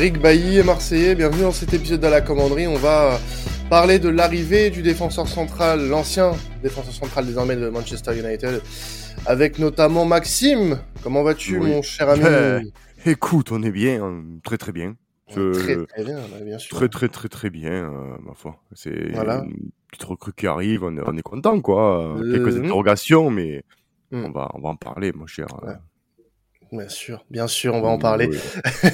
Eric Bailly est Marseillais, bienvenue dans cet épisode de la commanderie. On va parler de l'arrivée du défenseur central, l'ancien défenseur central désormais de Manchester United, avec notamment Maxime. Comment vas-tu, mon cher ami? Ben, Écoute, on est bien, hein, très très bien. Très très bien, bien sûr. Très très très très bien, euh, ma foi. C'est voilà. une petite recrue qui arrive, on est, content quoi. Quelques euh, interrogations, mais hmm. on, va, on va en parler, mon cher. Euh, Bien sûr, bien sûr, on va en parler.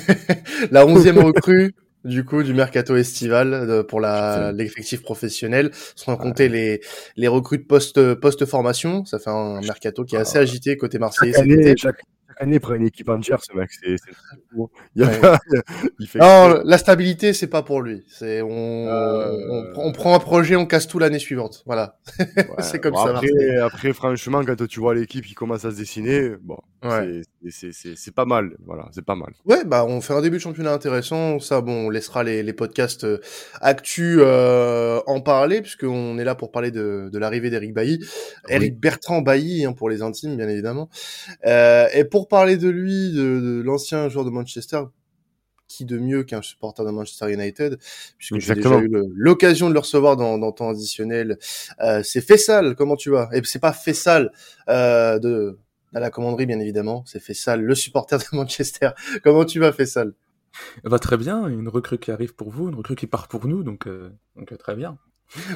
la onzième recrue du coup du mercato estival pour la l'effectif professionnel, sans compter les les recrues de post post formation. Ça fait un mercato qui est assez agité côté Marseille année pour une équipe entière, ce mec. C'est, non, la stabilité, c'est pas pour lui. C'est on, euh, on, prend un projet, on casse tout l'année suivante. Voilà. c'est comme ça. Après, après, franchement, quand tu vois l'équipe qui commence à se dessiner, bon, c'est pas mal. Voilà, c'est pas mal. Ouais, bah, on fait un début de championnat intéressant. Ça, bon, on laissera les, les podcasts euh, actu euh, en parler, puisqu'on est là pour parler de, de l'arrivée d'Eric Bailly. Eric Bertrand Bailly, hein, pour les intimes, bien évidemment. Euh, et pour parler de lui, de, l'ancien joueur de Manchester, qui de mieux qu'un supporter de Manchester United, puisque j'ai déjà eu l'occasion de le recevoir dans, dans temps additionnel. Euh, c'est Fessal, comment tu vas? Et c'est pas Fessal euh, de à la commanderie, bien évidemment. C'est Fessal, le supporter de Manchester. comment tu vas, Fessal Va très bien. Une recrue qui arrive pour vous, une recrue qui part pour nous, donc, euh, donc euh, très bien.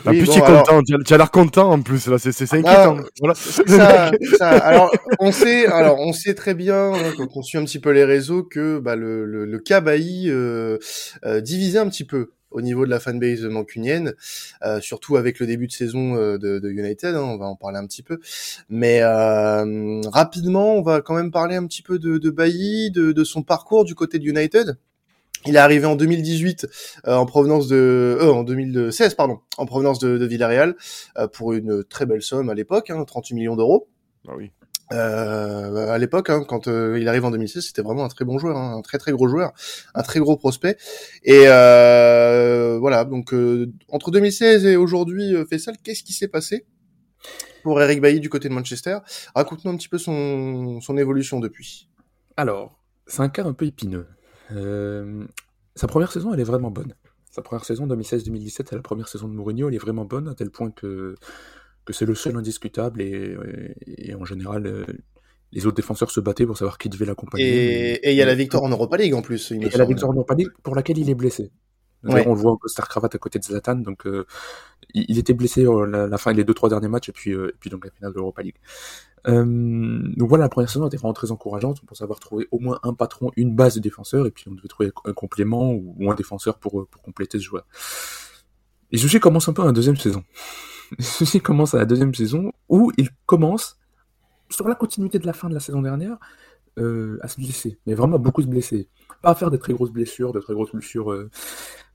En plus, tu es content. Tu as l'air content en plus. Là, c'est c'est inquiétant. voilà. ça, ça, alors, on sait, alors, on sait très bien hein, quand on suit un petit peu les réseaux que bah, le le, le cas euh, euh, divisait un petit peu au niveau de la fanbase mancunienne, euh, surtout avec le début de saison euh, de, de United. Hein, on va en parler un petit peu, mais euh, rapidement, on va quand même parler un petit peu de, de Bailly, de, de son parcours du côté de United. Il est arrivé en 2018 euh, en provenance de euh, en 2016 pardon en provenance de, de Villarreal euh, pour une très belle somme à l'époque hein, 38 millions d'euros. Ah oui. Euh, à l'époque, hein, quand il arrive en 2016, c'était vraiment un très bon joueur, hein, un très très gros joueur, un très gros prospect. Et voilà, donc entre 2016 et aujourd'hui, Fessal, qu'est-ce qui s'est passé pour Eric Bailly du côté de Manchester? Raconte-nous un petit peu son, son évolution depuis. Alors, c'est un cas un peu épineux. Euh, sa première saison, elle est vraiment bonne. Sa première saison, 2016-2017, c'est la première saison de Mourinho, elle est vraiment bonne, à tel point que, que c'est le seul indiscutable, et, et, en général, euh, les autres défenseurs se battaient pour savoir qui devait l'accompagner. Et il y a la victoire en Europa League en plus. Il y a la victoire en Europa League pour laquelle il est blessé. On le voit au star cravate à côté de Zlatan, donc euh, il, était blessé la, la, fin des deux trois derniers matchs et puis et puis donc la finale de l'Europa League. Euh, donc voilà, la première saison était vraiment très encourageante. On pensait avoir trouvé au moins un patron, une base de défenseurs, et puis on devait trouver un complément ou, un défenseur pour, pour compléter ce joueur. Et soucis commence un peu à la deuxième saison. Soucis commence à la deuxième saison où il commence, sur la continuité de la fin de la saison dernière, euh, à se blesser. Mais vraiment beaucoup se blesser. Pas à faire des très grosses blessures, de très grosses blessures, euh,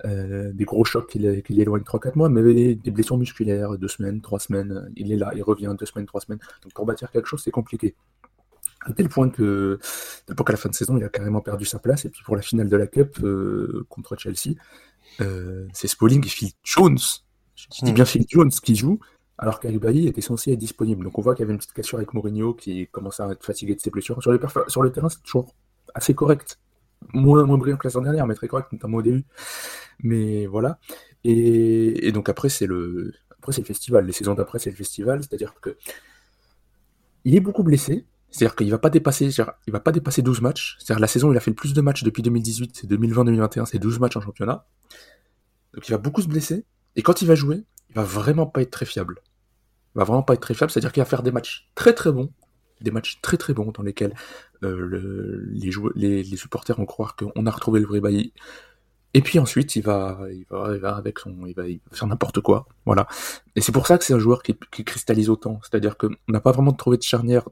euh, des gros chocs qui, l'éloignent 3-4 mois, mais des, blessures musculaires, 2 semaines, 3 semaines, il est là, il revient 2 semaines, 3 semaines. Donc pour bâtir quelque chose, c'est compliqué. À tel point que, qu'à la fin de saison, il a carrément perdu sa place. Et puis pour la finale de la Cup contre Chelsea, c'est Spalling et Phil Jones. Je dis bien Phil Jones qui joue alors qu'Aribaï était censé être disponible. Donc on voit qu'il y avait une petite cassure avec Mourinho qui commençait à être fatigué de ses blessures. Sur, le terrain, c'est toujours assez correct. Moins, moins brillant que la saison dernière, mais très correct, notamment au début. Mais voilà. Et, donc après, c'est le, le festival. Les saisons d'après, c'est le festival. C'est-à-dire que il est beaucoup blessé. C'est-à-dire qu'il va pas dépasser, il va pas dépasser 12 matchs. C'est-à-dire la saison, il a fait le plus de matchs depuis 2018, c'est 2020-2021, c'est 12 matchs en championnat. Donc il va beaucoup se blesser. Et quand il va jouer, il va vraiment pas être très fiable. Il va vraiment pas être très fiable, c'est-à-dire qu'il va faire des matchs très très bons, des matchs très très bons dans lesquels les, joueurs, les, les, supporters vont croire qu'on a retrouvé le vrai Bailly. Et puis ensuite, il va, il va, il va avec son, il va, faire n'importe quoi, voilà. Et c'est pour ça que c'est un joueur qui, qui cristallise autant. C'est-à-dire qu'on n'a pas vraiment trouvé de charnière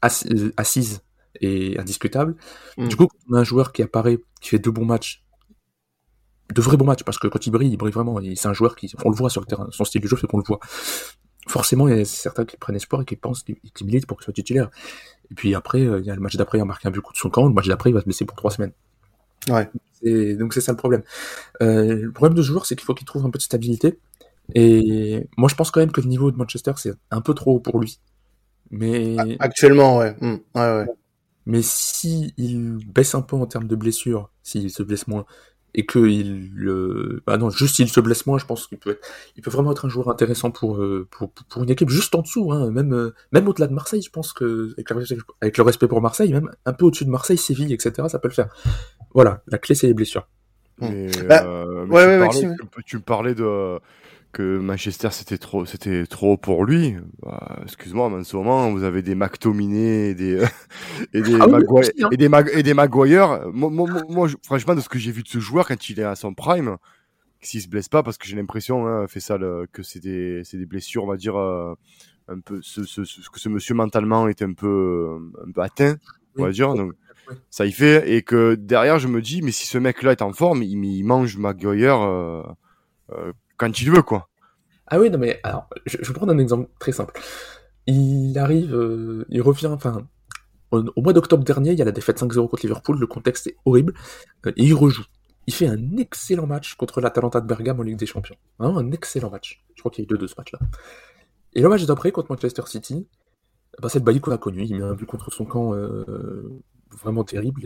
assise et indiscutable. Mm. Du coup, on a un joueur qui apparaît, qui fait deux bons matchs, de vrais bons matchs, parce que quand il brille, il brille vraiment. C'est un joueur qui, on le voit sur le terrain, son style de jeu fait qu'on le voit. Forcément, il y a certains qui prennent espoir et qui pensent qu'ils militent pour qu'il soit titulaire. Et puis après, euh, il y a le match d'après, il a marqué un but coup de son camp. Le match d'après, il va se blesser pour trois semaines. Ouais. Et donc c'est ça le problème. Euh, le problème de ce joueur, c'est qu'il faut qu'il trouve un peu de stabilité. Et moi, je pense quand même que le niveau de Manchester, c'est un peu trop haut pour lui. Mais actuellement, ouais. Mmh. ouais, ouais. Mais si il baisse un peu en termes de blessures, s'il se blesse moins, et que il, euh, bah non, juste s'il se blesse moins, je pense qu'il peut être, il peut vraiment être un joueur intéressant pour euh, pour, pour une équipe juste en dessous, hein, même euh, même au-delà de Marseille, je pense que avec, le respect pour Marseille, même un peu au-dessus de Marseille, Séville, etc., ça peut le faire. Voilà, la clé c'est les blessures. Mais, bah, ouais, ouais, tu, me parlais de que Manchester c'était trop c'était trop pour lui. Bah, excuse-moi, mais en ce moment vous avez des McTominay et des et des, ah Maguire, hein. et des, et des Maguire. Moi, moi, moi franchement de ce que j'ai vu de ce joueur quand il est à son prime, s'il se blesse pas parce que j'ai l'impression hein, fait ça le, que c'est des c'est des blessures on va dire euh, un peu ce, ce, ce, que ce monsieur mentalement est un peu un peu atteint on va dire donc ça y fait et que derrière je me dis mais si ce mec là est en forme il, il mange Maguire euh, euh, quand il veut, quoi. Ah oui, non, mais alors, je, vais prendre un exemple très simple. Il arrive, euh, il revient, enfin, au, mois d'octobre dernier, il y a la défaite 5-0 contre Liverpool, le contexte est horrible, euh, et il rejoue. Il fait un excellent match contre l'Atalanta de Bergame en Ligue des Champions. Vraiment un excellent match. Je crois qu'il y a eu deux de ce match-là. Et le match d'après, contre Manchester City, bah, c'est le Bailly qu'on a connu. Il met un but contre son camp euh, vraiment terrible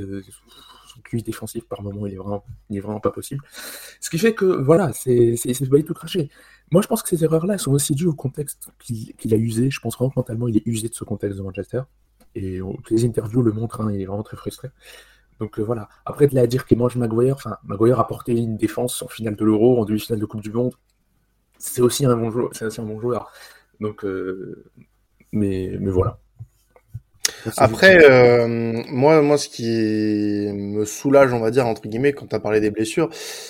cuit défensif par moment, il est vraiment, il est vraiment pas possible. Ce qui fait que, voilà, c'est pas du tout craché. Moi, je pense que ces erreurs-là sont aussi dues au contexte qu'il a usé. Je pense vraiment que mentalement, il est usé de ce contexte de Manchester. Et les interviews le montrent, hein, il est vraiment très frustré. Donc euh, voilà. Après, de là à dire qu'il mange Maguire, enfin, Maguire a porté une défense en finale de l'Euro, en demi-finale de Coupe du Monde. C'est aussi un bon joueur. Un bon joueur. Donc, euh, mais, mais voilà. Après, euh, moi, moi, ce qui me soulage, on va dire entre guillemets, quand tu as parlé des blessures,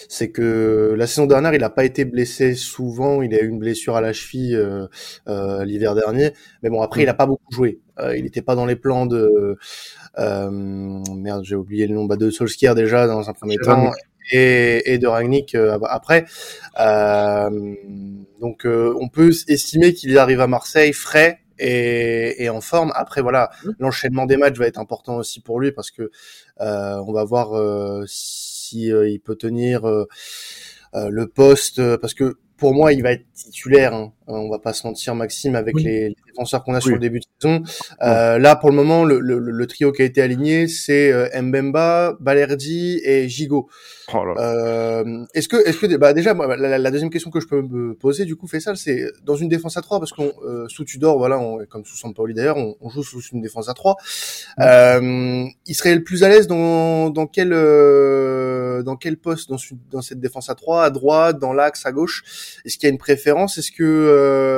c'est que la saison dernière, il n'a pas été blessé souvent. Il a eu une blessure à la cheville euh, euh, l'hiver dernier, mais bon, après, il a pas beaucoup joué. il n'était pas dans les plans de merde, j'ai oublié le nom bah, de Solskjaer déjà dans un premier temps. Et, et, de Ragnick après. donc on peut estimer qu'il arrive à Marseille frais, et, et, en forme. Après, voilà, mmh. l'enchaînement des matchs va être important aussi pour lui parce que euh, on va voir euh, si euh, il peut tenir euh, euh, le poste parce que pour moi, il va être titulaire. Hein. On va pas se mentir, Maxime, avec les, les, défenseurs qu'on a sur le début de saison. Euh, là, pour le moment, le, le, le, trio qui a été aligné, c'est Mbemba, Balerdi et Gigot. Oh euh, est-ce que, est-ce que, bah déjà, la, deuxième question que je peux me poser, du coup, fait ça, c'est dans une défense à 3, parce qu'on euh, sous Tudor, voilà, on, comme sous Sampaoli d'ailleurs, on, on, joue sous une défense à 3. Euh, il serait le plus à l'aise dans, dans quel, euh, dans quel poste dans, dans cette défense à 3, à droite, dans l'axe, à gauche? Est-ce qu'il y a une préférence? Est-ce que euh,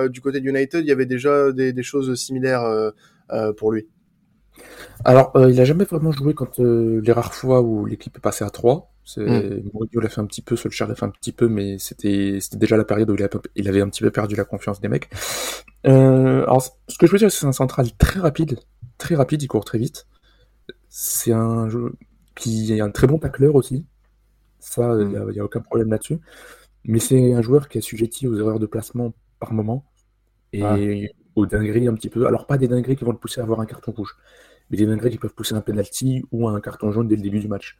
du côté de United, il y avait déjà des, des choses similaires euh, pour lui alors, il a jamais vraiment joué quand les rares fois où l'équipe est passée à 3. C'est, mm. Mourinho l'a fait un petit peu, Solskjaer l'a fait un petit peu, mais c'était, déjà la période où il, avait un petit peu perdu la confiance des mecs. Euh, alors, ce que je veux dire, c'est un central très rapide, très rapide, il court très vite. C'est un jeu qui est un très bon tacleur aussi. Ça, il n'y mm. a, aucun problème là-dessus. Mais c'est un joueur qui est assujetti aux erreurs de placement par moment et aux dingueries un petit peu. Alors, pas des dingueries qui vont le pousser à avoir un carton rouge, mais des dingueries qui peuvent pousser un penalty ou un carton jaune dès le début du match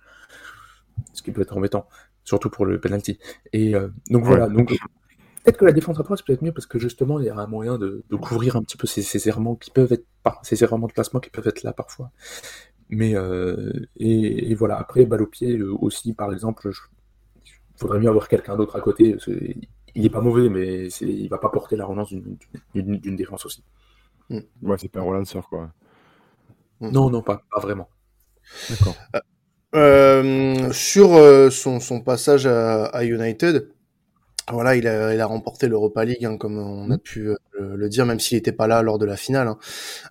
ce qui peut être embêtant, surtout pour le penalty. Et euh, donc voilà, donc peut-être que la défense à 3 c'est peut-être mieux parce que justement il y a un moyen de, couvrir un petit peu ces, errements qui peuvent être ces errements de placement qui peuvent être là parfois. Mais euh, et, voilà, après balle au pied euh, aussi par exemple, il faudrait mieux avoir quelqu'un d'autre à côté. Il est pas mauvais, mais il va pas porter la relance d'une défense aussi. Mm. Ouais, c'est pas un relanceur quoi. Non, non, pas, pas vraiment. D'accord. Euh, sur euh, son, son, passage à, à United, voilà, il a, il a remporté l'Europa League, hein, comme on a mm. pu euh, le, dire, même s'il n'était pas là lors de la finale. Hein.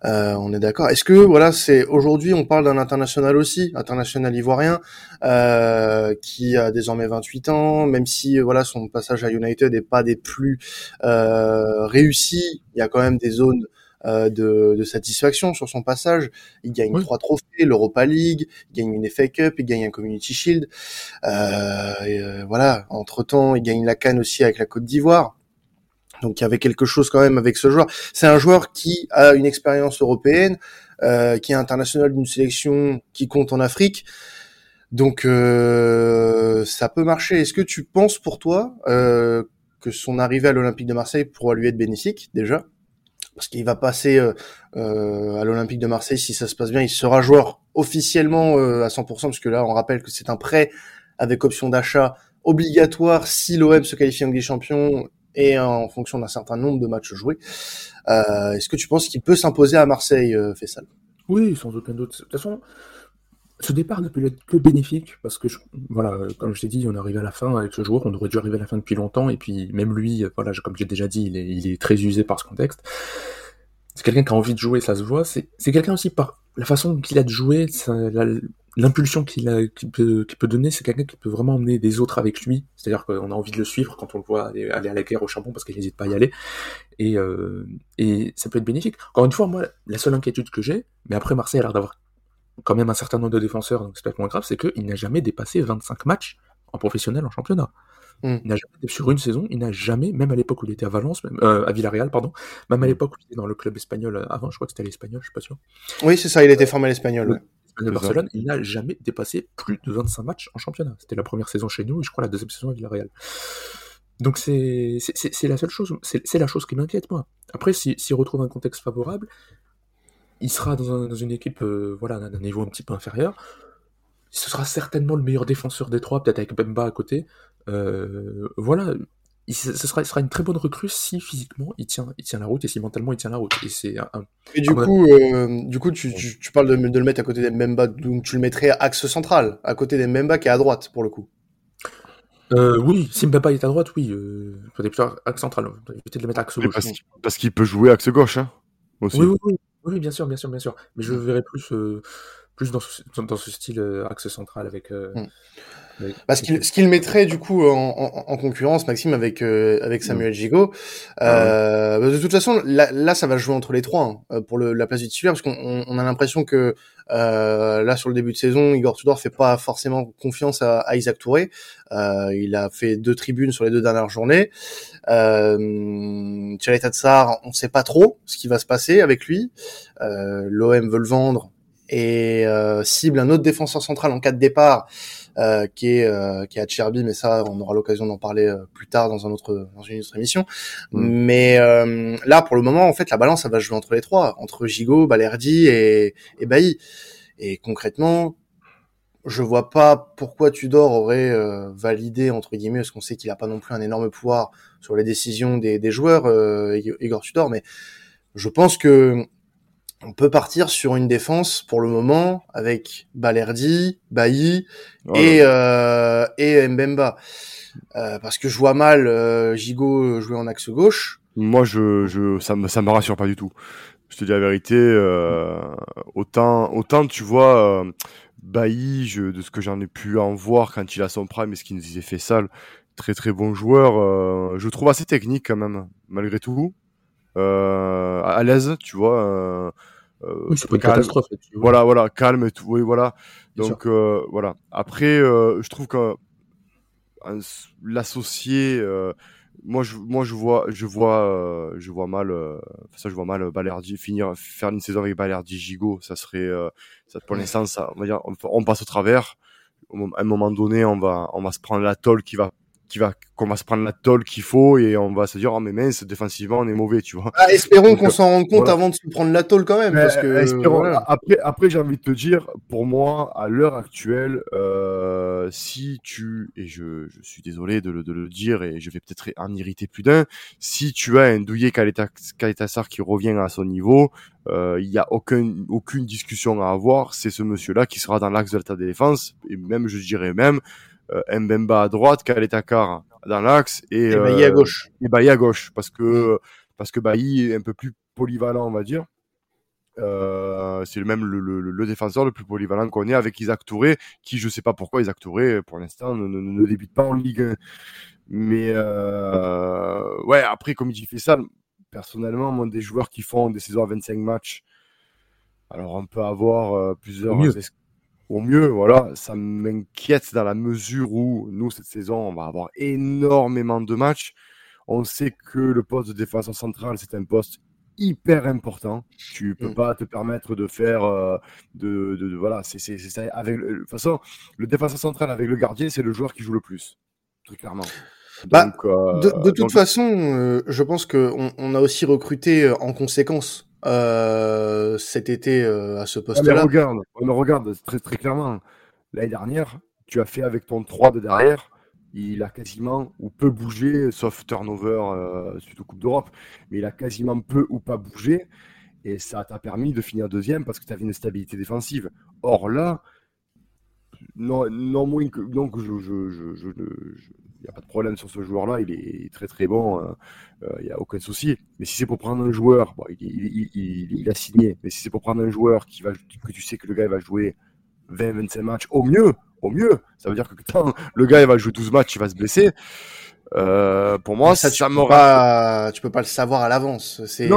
Euh, on est d'accord. Est-ce que voilà, c'est aujourd'hui, on parle d'un international aussi, international ivoirien, euh, qui a désormais 28 ans, même si voilà, son passage à United n'est pas des plus euh, réussis. Il y a quand même des zones euh, de, de, satisfaction sur son passage. Il gagne trois trophées, l'Europa League, il gagne une FA Cup, il gagne un Community Shield. Euh, euh, voilà. Entre temps, il gagne la Cannes aussi avec la Côte d'Ivoire. Donc il y avait quelque chose quand même avec ce joueur. C'est un joueur qui a une expérience européenne, euh, qui est international d'une sélection qui compte en Afrique. Donc euh, ça peut marcher. Est-ce que tu penses pour toi euh, que son arrivée à l'Olympique de Marseille pourra lui être bénéfique déjà? Parce qu'il va passer euh, euh, à l'Olympique de Marseille si ça se passe bien. Il sera joueur officiellement euh, à 100%, parce que là, on rappelle que c'est un prêt avec option d'achat obligatoire si l'OM se qualifie en Ligue des Champions et en fonction d'un certain nombre de matchs joués. Est-ce que tu penses qu'il peut s'imposer à Marseille, Fessal Oui, sans aucun doute. De toute façon, ce départ ne peut être que bénéfique parce que, voilà, comme je t'ai dit, on est arrivé à la fin avec ce joueur, on aurait dû arriver à la fin depuis longtemps, et puis même lui, voilà, comme j'ai déjà dit, il est, très usé par ce contexte. C'est quelqu'un qui a envie de jouer, ça se voit. C'est quelqu'un aussi par la façon qu'il a de jouer, l'impulsion qu'il peut, donner, c'est quelqu'un qui peut vraiment emmener des autres avec lui. C'est-à-dire qu'on a envie de le suivre quand on le voit aller, à la guerre au charbon parce qu'il n'hésite pas à y aller. Et, euh, et ça peut être bénéfique. Encore une fois, moi, la seule inquiétude que j'ai, mais après Marseille a l'air d'avoir quand même un certain nombre de défenseurs, donc c'est peut-être moins grave, c'est qu'il n'a jamais dépassé 25 matchs en professionnel en championnat. Il n'a jamais, sur une saison, il n'a jamais, même à l'époque où il était à Valence, même, euh, à Villarreal, pardon, même à hmm. l'époque où il était dans le club espagnol euh, avant, je crois que c'était l'espagnol, je suis pas sûr. Oui, c'est ça, il était formé à l'espagnol. De Barcelone, il n'a jamais dépassé plus de 25 matchs en championnat. C'était la première saison chez nous et je crois la deuxième saison à Villarreal. Donc c'est la seule chose, c'est la chose qui m'inquiète moi. Après, s'il si, retrouve un contexte favorable, il sera dans, une équipe euh, voilà, d'un niveau un petit peu inférieur. Ce sera certainement le meilleur défenseur des trois, peut-être avec Bemba à côté. Euh, voilà, ce sera, sera, une très bonne recrue si physiquement il tient, il tient la route et si mentalement il tient la route. Et, c'est un, et du, coup, euh, du coup, tu, tu, parles de, de, le mettre à côté des Mbemba, donc tu le mettrais axe central, à côté des Mbemba qui est à droite pour le coup. Euh, oui, si Mbemba est à droite, oui. Euh, peut-être axe central. Peut-être le mettre axe gauche. Parce qu'il peut jouer axe gauche, hein, aussi. Oui, oui, oui. Oui, bien sûr, bien sûr, bien sûr. Mais je mmh. verrais plus, euh, plus dans ce, dans ce style euh, axe central avec. Euh, mmh. Parce qu'il, ce qu'il mettrait du coup en, en, concurrence, Maxime, avec avec mmh. Samuel Gigot. Ah bah, de toute façon, là, là, ça va jouer entre les trois hein, pour le, la place du titulaire, parce qu'on on a l'impression que là sur le début de saison, Igor Tudor fait pas forcément confiance à, à Isaac Touré. il a fait deux tribunes sur les deux dernières journées. Euh, Thierry Tatsar, on ne sait pas trop ce qui va se passer avec lui. Euh, L'OM veut le vendre et euh, cible un autre défenseur central en cas de départ euh, qui est euh, qui est à Cherby, mais ça on aura l'occasion d'en parler euh, plus tard dans un autre dans une autre émission. Mm. Mais euh, là pour le moment en fait la balance ça va jouer entre les trois, entre Gigot, Balerdi et, et Bailly. Et concrètement, je vois pas pourquoi Tudor aurait euh, validé entre guillemets parce qu'on sait qu'il a pas non plus un énorme pouvoir sur les décisions des, des joueurs euh, Igor Tudor mais je pense que on peut partir sur une défense pour le moment avec Balerdi, Bailly et euh, et Mbemba euh, parce que je vois mal euh, Gigot jouer en axe gauche. Moi je je ça me ça me rassure pas du tout. Je te dis la vérité autant autant tu vois Bailly, je, de ce que j'en ai pu en voir quand il a son prime et ce qu'il nous disait fait sale, très très bon joueur. Euh, je trouve assez technique quand même, malgré tout. Euh, à l'aise, tu vois. Euh, oui, c'est pas une catastrophe. Voilà, voilà, calme et tout. Oui, voilà. Donc voilà. Après, je trouve que l'associé moi je moi je vois je vois euh, je vois mal euh, ça je vois mal Balerdi finir faire une saison avec Balerdi Gigot ça serait euh, ça pour l'instant ça on va dire on, passe au travers à un moment donné on va on va se prendre la tôle qui va qui va qu'on va se prendre la tôle qu'il faut et on va se dire oh mais mince défensivement on est mauvais tu vois. Ah, espérons qu'on s'en rende compte avant de se prendre la tôle quand même parce que après après j'ai envie de te dire pour moi à l'heure actuelle euh, si tu et je, je suis désolé de le, de le dire et je vais peut-être en irriter plus d'un si tu as un douillet Kaletassar qui revient à son niveau euh, il n'y a aucun, aucune discussion à avoir. C'est ce monsieur là qui sera dans l'axe de la défense et même je dirais même euh, Mbemba à droite, Kaletakar dans l'axe et, et Bailly à gauche. Et Bailly à gauche parce que parce que Bailly est un peu plus polyvalent, on va dire. Euh, c'est le même le, le, le, défenseur le plus polyvalent qu'on ait avec Isaac Touré, qui je sais pas pourquoi Isaac Touré pour l'instant ne, ne, ne, débute pas en Ligue 1. Mais euh, ouais, après comme il fait ça, personnellement, moi, des joueurs qui font des saisons à 25 matchs, alors on peut avoir euh, plusieurs. Mieux. Au mieux, voilà, ça m'inquiète dans la mesure où nous cette saison on va avoir énormément de matchs. On sait que le poste de défenseur central c'est un poste hyper important. Tu peux mm. pas te permettre de faire euh, de, de, de, voilà, c'est avec de toute façon le défenseur central avec le gardien, c'est le joueur qui joue le plus, très clairement. Bah, euh, de, de, toute donc... façon, euh, je pense que on, on, a aussi recruté euh, en conséquence euh, cet été euh, à ce poste-là. Ah, regarde, on regarde très très clairement. L'année dernière, tu as fait avec ton 3 de derrière il a quasiment ou peu bougé, sauf turnover euh, suite aux Coupe d'Europe, mais il a quasiment peu ou pas bougé. Et ça t'a permis de finir deuxième parce que tu avais une stabilité défensive. Or là, non, non moins que. Je, je, je, je il n'y a pas de problème sur ce joueur-là, il est très très bon, il euh, n'y a aucun souci. Mais si c'est pour prendre un joueur, il, il, il, il, a signé, mais si c'est pour prendre un joueur que tu sais que le gars va jouer 20-25 matchs au mieux, au mieux. Ça veut dire que quand le gars il va jouer 12 matchs, il va se blesser. Euh, pour moi, ça, tu peux pas, tu peux pas le savoir à l'avance. C'est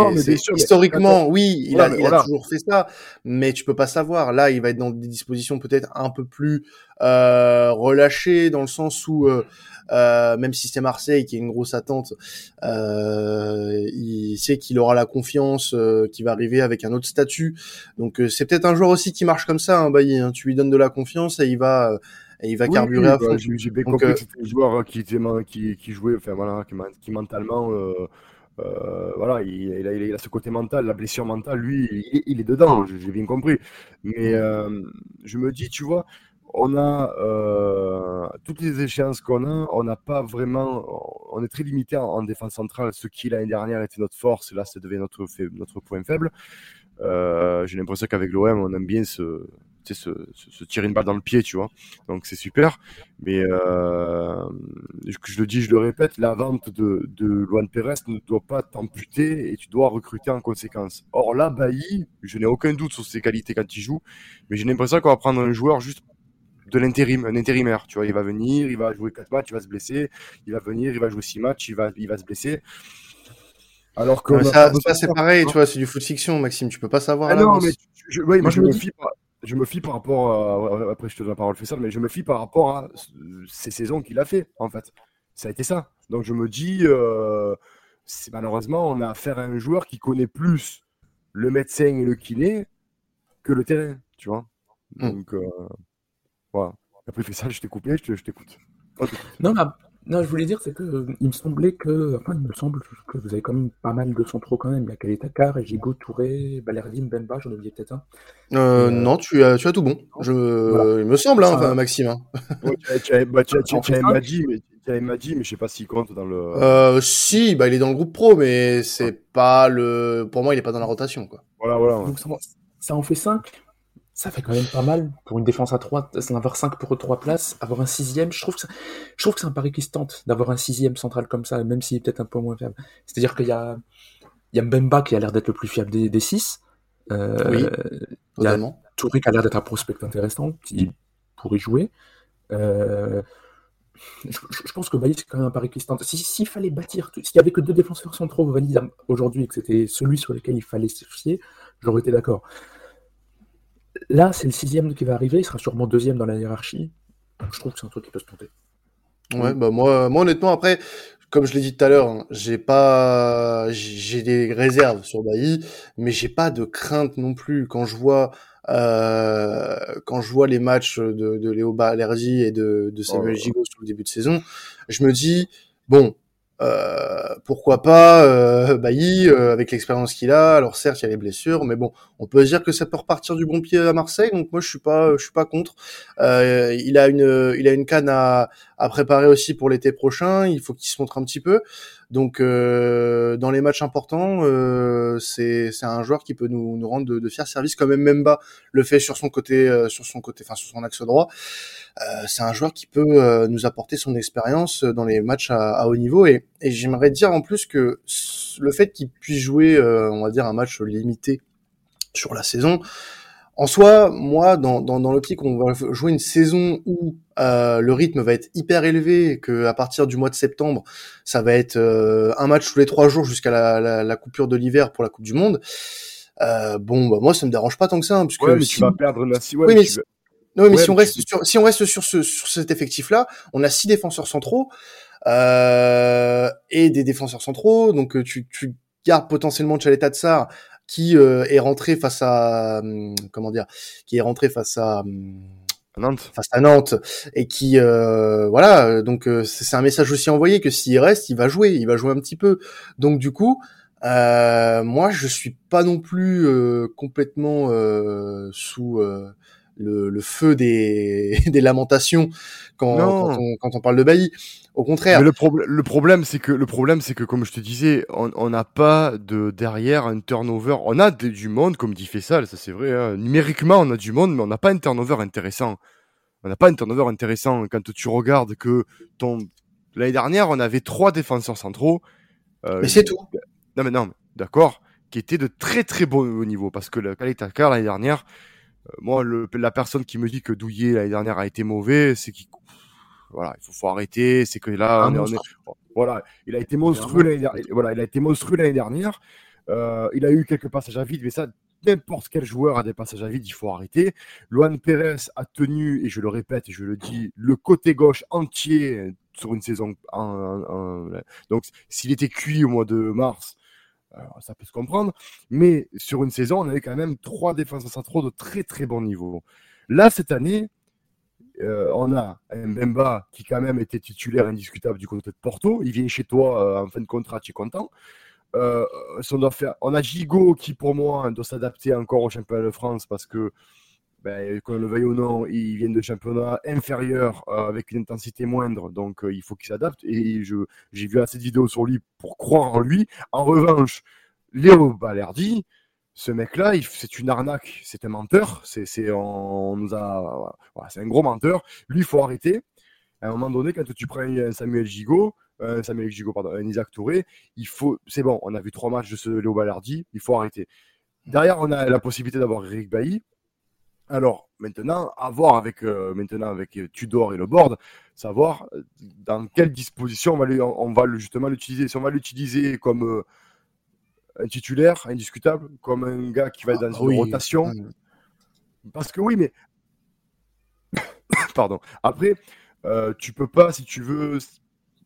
historiquement, mais... oui, il, voilà, a, il voilà. a, toujours fait ça, mais tu peux pas savoir. Là, il va être dans des dispositions peut-être un peu plus euh, relâchées, dans le sens où euh, euh, même si c'est Marseille qui est une grosse attente, euh, il sait qu'il aura la confiance, euh, qui va arriver avec un autre statut. Donc euh, c'est peut-être un joueur aussi qui marche comme ça, hein, Bailly, hein. tu lui donnes de la confiance et il va et il va oui, carburer à fond. J'ai bien compris que c'était un joueur qui, qui, qui jouait, enfin voilà, qui, qui mentalement. Euh, euh, voilà, il, il, a, il, a, ce côté mental, la blessure mentale, lui, il, il est dedans, j'ai bien compris. Mais euh, je me dis, tu vois, on a euh, toutes les échéances qu'on a, on n'a pas vraiment, on est très limité en, en défense centrale. Ce qui l'année dernière était notre force, là, ça devient notre, notre point faible. Euh, J'ai l'impression qu'avec l'OM, on aime bien se, se, se, se, tirer une balle dans le pied, tu vois. Donc c'est super. Mais euh, je, je, le dis, je le répète, la vente de, de Luan Pérez ne doit pas t'amputer et tu dois recruter en conséquence. Or là, Bailly, je n'ai aucun doute sur ses qualités quand il joue, mais j'ai l'impression qu'on va prendre un joueur juste de l'intérim, un intérimaire. Tu vois, il va venir, il va jouer 4 matchs, il va se blesser. Il va venir, il va jouer 6 matchs, il va, il va se blesser. Alors que ça, ça c'est pareil, tu vois, c'est du foot fiction, Maxime. Tu peux pas savoir. Ah non, mais je, ouais, moi, je, me fie pas. Je me fie par rapport à, après je te donne la parole ça, mais je me fie par rapport à ces saisons qu'il a fait en fait. Ça a été ça. Donc je me dis, euh, malheureusement, on a affaire à un joueur qui connaît plus le médecin et le kiné que le terrain, tu vois. Hmm. Donc, euh, voilà. Après, fait ça, je t'ai coupé, je t'écoute. Non, mais, non, je voulais dire, c'est que euh, il me semblait que, enfin, il me semble que vous avez quand même pas mal de centraux quand même. Il y a Kaletakar, Ejigo, Touré, Balerdi, Bemba, j'en ai oublié peut-être un. Euh, euh, non, tu as, tu as tout bon. Je, voilà. il me semble, hein, enfin, Maxime. Hein. Ouais, tu avais bah, Madji, mais tu mais je sais pas s'il compte dans le. Euh, si, bah, il est dans le groupe pro, mais c'est ouais. pas le, pour moi, il est pas dans la rotation, quoi. Voilà, voilà. Donc, ça, ça en fait 5 ça fait quand même pas mal pour une défense à 3, avoir 5 pour 3 places, avoir un sixième. Je trouve que, je trouve que c'est un pari qui se tente d'avoir un sixième central comme ça, même s'il est peut-être un peu moins fiable. C'est-à-dire qu'il y a, il y a Mbemba qui a l'air d'être le plus fiable des, des 6. Euh, oui, il y a Touré qui a l'air d'être un prospect intéressant, qui pourrait jouer. Euh, je, je, pense que Bailly, c'est quand même un pari qui se tente. S'il si, fallait bâtir, s'il y avait que deux défenseurs centraux valides aujourd'hui et que c'était celui sur lequel il fallait se fier, j'aurais été d'accord. Là, c'est le sixième qui va arriver, il sera sûrement deuxième dans la hiérarchie. Je trouve que c'est un truc qui peut se tenter. Ouais, bah moi, moi honnêtement, après, comme je l'ai dit tout à l'heure, hein, j'ai pas, j'ai des réserves sur Bailly, mais j'ai pas de crainte non plus quand je vois, euh, quand je vois les matchs de, de Léo Balerdi et de, de Samuel oh. Gigot sur le début de saison, je me dis bon, euh, pourquoi pas euh, Bailly euh, avec l'expérience qu'il a. Alors certes, il y a les blessures, mais bon, on peut dire que ça peut repartir du bon pied à Marseille. Donc moi, je suis pas, je suis pas contre. Euh, il a une, il a une canne à, à préparer aussi pour l'été prochain. Il faut qu'il se montre un petit peu. Donc euh, dans les matchs importants, euh, c'est un joueur qui peut nous, nous rendre de, de fiers services, comme même Memba le fait sur son côté euh, sur son côté, enfin sur son axe droit. Euh, c'est un joueur qui peut euh, nous apporter son expérience dans les matchs à, à haut niveau et, et j'aimerais dire en plus que le fait qu'il puisse jouer, on va dire un match limité sur la saison, en soi, moi, dans, dans, dans l'optique, on va jouer une saison où euh, le rythme va être hyper élevé, que à partir du mois de septembre, ça va être euh, un match tous les trois jours jusqu'à la, la, coupure de l'hiver pour la Coupe du Monde. Euh, bon, bah, moi, ça me dérange pas tant que ça, hein, puisque ouais, mais si... tu vas perdre la... oui, mais, si... non, mais si on reste sur, si on reste sur ce sur cet effectif-là, on a six défenseurs centraux euh, et des défenseurs centraux, donc tu, tu gardes potentiellement Chaleta Tsar qui euh, est rentré face à hum, comment dire, qui est rentré face à hum, Nantes. face à Nantes et qui euh, voilà donc euh, c'est un message aussi envoyé que s'il reste il va jouer il va jouer un petit peu donc du coup euh, moi je suis pas non plus euh, complètement sous le, le, feu des, des lamentations quand, quand on, quand, on, parle de Bailly au contraire. Mais le, problème, le problème, c'est que le problème, c'est que comme je te disais, on n'a pas de derrière un turnover. On a du monde, comme dit Fessal, ça c'est vrai. Hein. Numériquement, on a du monde, mais on n'a pas un turnover intéressant. On n'a pas un turnover intéressant quand tu regardes que ton l'année dernière, on avait trois défenseurs centraux. Euh, mais c'est tout. Non mais non, d'accord, qui étaient de très très bon niveau parce que le Kalitakar l'année dernière, moi le, la personne qui me dit que Douillet l'année dernière a été mauvais, c'est qu'il voilà, il faut, faut arrêter. C'est que là, on est, on est, voilà, il a été monstrueux l'année dernière. Voilà, il a été monstrueux l'année dernière. Euh, il a eu quelques passages à vide, mais ça, n'importe quel joueur a des passages à vide, il faut arrêter. Luan Pérez a tenu, et je le répète et je le dis, le côté gauche entier sur une saison. donc, s'il était cuit au mois de mars, euh, ça peut se comprendre. Mais sur une saison, on avait quand même trois défenseurs centraux de très très bon niveau. Là, cette année, euh, on a Mbemba qui quand même était titulaire indiscutable du côté de Porto. Il vient chez toi euh, en fin de contrat, tu es content. Euh, on, faire... on a Gigot qui pour moi doit s'adapter encore au championnat de France parce que ben, qu'on le veuille ou non, il vient de championnat inférieur avec une intensité moindre, donc il faut qu'il s'adapte. Et j'ai vu assez de vidéos sur lui pour croire en lui. En revanche, Léo Balerdi, ce mec-là, c'est une arnaque, c'est un menteur, c'est on, nous a, c'est un gros menteur. Lui, il faut arrêter. À un moment donné, quand tu prends un Samuel Gigot, euh, Samuel Gigot, pardon, un Isaac Touré, il faut, c'est bon, on a vu trois matchs de ce Léo Ballardi, il faut arrêter. Derrière, on a la possibilité d'avoir Eric Bailly. Alors maintenant, à voir avec euh, maintenant avec Tudor et le board, savoir euh, dans quelle disposition on va, on va justement l'utiliser. Si on va l'utiliser comme un titulaire indiscutable, comme un gars qui va être dans ah, une rotation. Parce que oui, mais. Pardon. Après, euh, tu peux pas, si tu veux,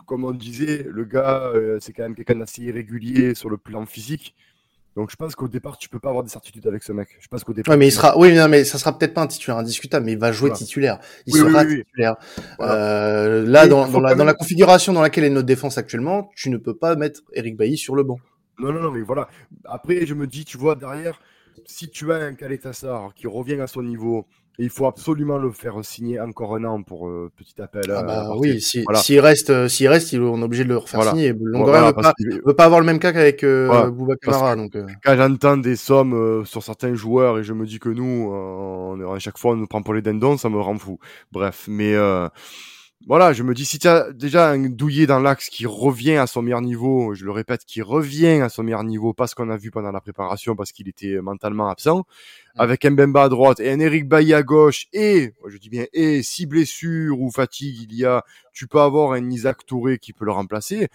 comme on disait, le gars, euh, c'est quand même quelqu'un d'assez irrégulier sur le plan physique. Donc je pense qu'au départ, tu peux pas avoir des certitudes avec ce mec. Je pense qu'au départ. Ouais, mais il sera, oui, non, mais ça sera peut-être pas un titulaire indiscutable, mais il va jouer titulaire. Il sera titulaire. Euh, là, dans, dans, la, dans la configuration dans laquelle est notre défense actuellement, tu ne peux pas mettre Eric Bailly sur le banc. Non, non, non, mais voilà. Après, je me dis, tu vois, derrière, si tu as un Kaletassar qui revient à son niveau, il faut absolument le faire signer encore un an pour euh, petit appel. Ah bah, oui, s'il si, reste, euh, s'il reste, on est obligé de le refaire signer. Longoria ne veut, pas avoir le même cas qu'avec euh, Boubacar Donc, euh. Quand j'entends des sommes sur certains joueurs et je me dis que nous, on, à chaque fois, on nous prend pour les dindons, ça me rend fou. Bref, mais voilà, je me dis, si tu as déjà un douillet dans l'axe qui revient à son meilleur niveau, je le répète, qui revient à son meilleur niveau, parce qu'on a vu pendant la préparation, parce qu'il était mentalement absent, mm. avec un Bemba à droite et un Eric Bailly à gauche, et, je dis bien, et si blessure ou fatigue il y a, tu peux avoir un Isaac Touré qui peut le remplacer.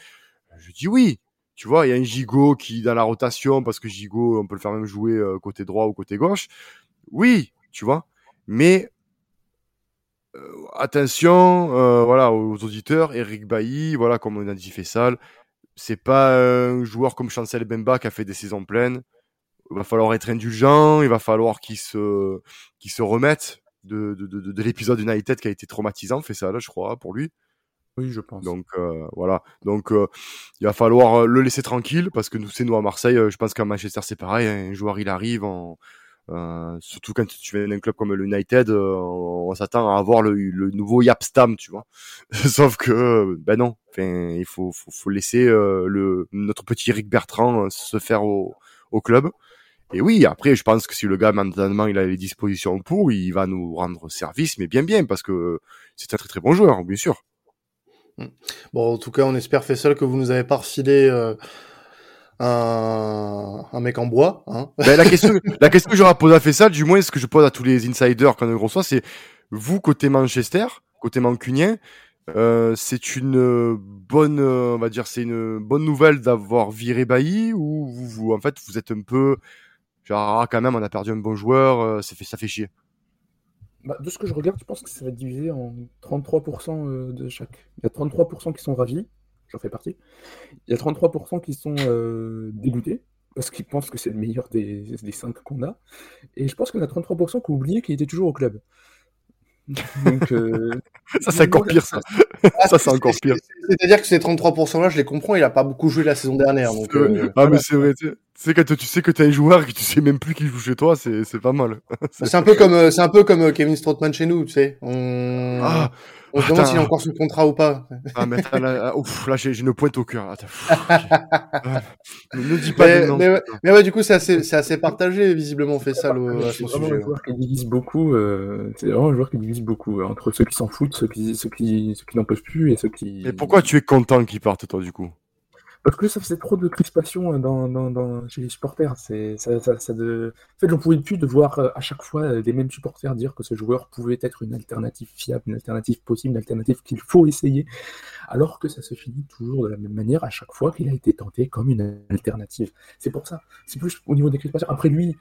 Je dis oui. Tu vois, il y a un Gigot qui, dans la rotation, parce que Gigot, on peut le faire même jouer euh, côté droit ou côté gauche. Oui, tu vois. Mais euh, attention, euh, voilà, aux auditeurs, Eric Bailly, voilà, comme on a dit Fessal, c'est pas un joueur comme Chancel Bemba qui a fait des saisons pleines. Il va falloir être indulgent, il va falloir qu'il se, qu'il se remette de, de, de, de l'épisode United qui a été traumatisant, Fessal, je crois, pour lui. Oui, je pense. Donc euh, voilà. Donc euh, il va falloir le laisser tranquille parce que nous c'est nous à Marseille. je pense qu'à Manchester c'est pareil. Hein. Un joueur il arrive, on, Euh, surtout quand tu viens d'un club comme l'United, euh, on, s'attend à avoir le, le nouveau Yapstam, tu vois. Sauf que, ben non, enfin, il faut, faut, faut laisser euh, le notre petit Eric Bertrand se faire au, au club. Et oui, après, je pense que si le gars maintenant il a les dispositions pour, il va nous rendre service, mais bien bien, parce que c'est un très très bon joueur, bien sûr. Hmm. Bon, en tout cas, on espère Fessel que vous nous avez pas refilé un, un mec en bois. Hein. Ben, la question, la question que j'aurais posée à Fessal, du moins ce que je pose à tous les insiders quand on reçoit, c'est vous côté Manchester, côté mancunien, euh, c'est une bonne, on va dire, c'est une bonne nouvelle d'avoir viré Bailly ou vous, vous, en fait, vous êtes un peu genre ah, quand même, on a perdu un bon joueur, euh, ça fait ça fait chier. Bah, de ce que je regarde, je pense que ça va être divisé en 33% euh, de chaque. Il y a 33% qui sont ravis, j'en fais partie. Il y a 33% qui sont euh, dégoûtés parce qu'ils pensent que c'est le meilleur des, des 5 qu'on a. Et je pense qu'il y en a 33% qui ont oublié qu'il était toujours au club. Donc, euh, ça, c'est encore pire, ça. ça, c'est encore pire. C'est-à-dire que ces 33%-là, je les comprends, il a pas beaucoup joué la saison dernière. Donc, euh, ah, mais c'est vrai, tu sais, quand tu sais que tu as un joueur et que tu sais même plus qui joue chez toi, c'est, pas mal. c'est un peu comme, c'est un peu comme Kevin Strootman chez nous, tu sais. On... Ah, on se demande s'il a encore son contrat ou pas. Ah, mais là, ouf, là j'ai une pointe au cœur. ne dis pas mais, mais, ouais, mais, ouais, du coup, c'est assez, c'est assez partagé, visiblement, on fait ça. Le, c'est vraiment un joueur qui divise beaucoup. Euh, c'est vraiment un joueur qui divise beaucoup. Euh, entre ceux qui s'en foutent, ceux qui, ceux qui, ceux qui n'en peuvent plus et ceux qui. Et pourquoi tu es content qu'il parte, toi, du coup? Parce que ça faisait trop de crispation euh, dans, chez les supporters. C'est. En fait, j'en pouvais plus de voir euh, à chaque fois euh, les mêmes supporters dire que ce joueur pouvait être une alternative fiable, une alternative possible, une alternative qu'il faut essayer, alors que ça se finit toujours de la même manière à chaque fois qu'il a été tenté comme une alternative. C'est pour ça. C'est plus au niveau des crispations. Après lui,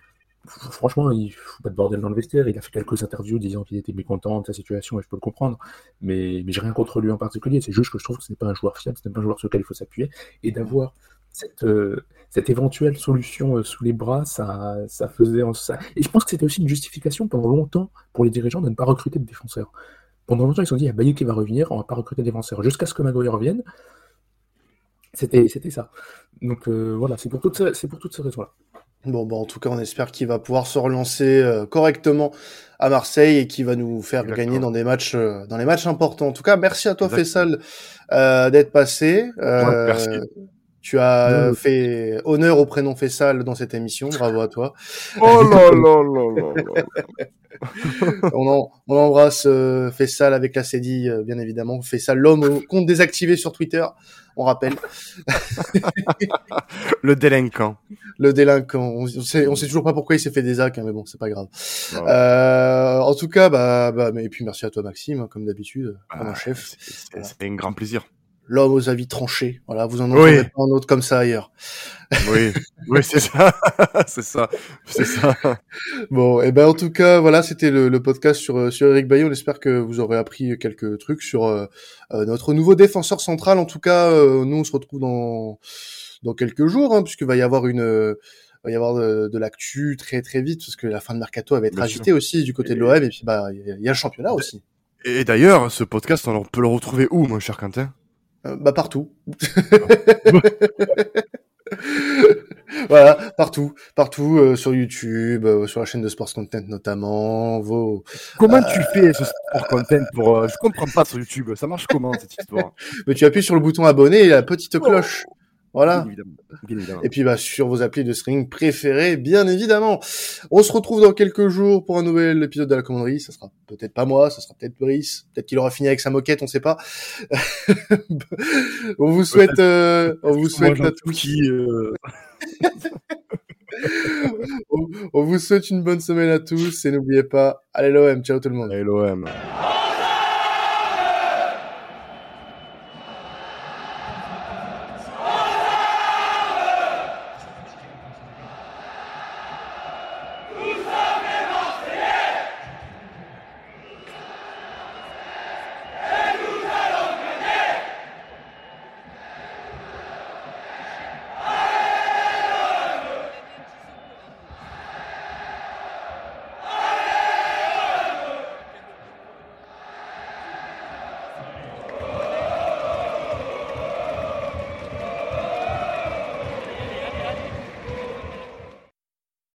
franchement, il faut pas de bordel dans le vestiaire. Il a fait quelques interviews disant qu'il était mécontent de sa situation et je peux le comprendre. Mais, mais j'ai rien contre lui en particulier. C'est juste que je trouve que ce n'est pas un joueur fiable, ce n'est pas un joueur sur lequel il faut s'appuyer. Et d'avoir cette, euh, cette éventuelle solution euh, sous les bras, ça, ça faisait ça. Et je pense que c'était aussi une justification pendant longtemps pour les dirigeants de ne pas recruter de défenseurs. Pendant longtemps, ils se sont dit, il y a Bailly qui va revenir, on va pas recruter de défenseurs. Jusqu'à ce que Maguire revienne, c'était ça. Donc euh, voilà, c'est pour, toutes ces, pour toutes ces raisons-là. Bon, bah, en tout cas, on espère qu'il va pouvoir se relancer euh, correctement à Marseille et qu'il va nous faire gagner dans des matchs, euh, dans les matchs importants. En tout cas, merci à toi, Faisal, euh, d'être passé. merci. Tu as fait honneur au prénom Fessal dans cette émission. Bravo à toi. Oh là là là là. on, on, embrasse euh, Fessal avec la cédille, euh, bien évidemment. Fessal, l'homme au compte désactivé sur Twitter, on rappelle. le délinquant. Le délinquant. On, sait, on sait toujours pas pourquoi il s'est fait des actes, hein, mais bon, c'est pas grave. Euh, en tout cas, bah, bah, mais, et puis merci à toi, Maxime, hein, comme d'habitude, comme un ah, chef. C'était un grand plaisir l'homme aux avis tranchés. Voilà, vous en entendez pas un autre comme ça ailleurs. oui, oui, c'est ça, c'est ça, c'est ça. Bon, et eh ben en tout cas, voilà, c'était le, le, podcast sur euh, sur Eric Bailly. On espère que vous aurez appris quelques trucs sur euh, euh notre nouveau défenseur central. En tout cas, euh, nous on se retrouve dans dans quelques jours, hein, puisqu'il va y avoir une va y avoir de, de l'actu très très vite parce que la fin de mercato va être agitée aussi du côté de l'OM et puis bah il y, a le championnat aussi. Et d'ailleurs, ce podcast, on peut le retrouver où, mon cher Quentin? Euh, bah partout. voilà, partout, partout euh, sur YouTube, euh, sur la chaîne de Sports Content notamment. Vos, comment tu fais ce Sport Content pour Je comprends pas sur YouTube. Ça marche comment cette histoire? Mais tu appuies sur le bouton abonner et la petite cloche. Voilà. Et puis bah sur vos applis de streaming préférés, bien évidemment. On se retrouve dans quelques jours pour un nouvel épisode de la commanderie. Ça sera peut-être pas moi, ça sera peut-être Brice, peut-être qu'il aura fini avec sa moquette, on sait pas. on vous souhaite, euh, on vous souhaite à tous. Qui, euh... on, on vous souhaite une bonne semaine à tous et n'oubliez pas, allez l'OM, ciao tout le monde. Allez l'OM.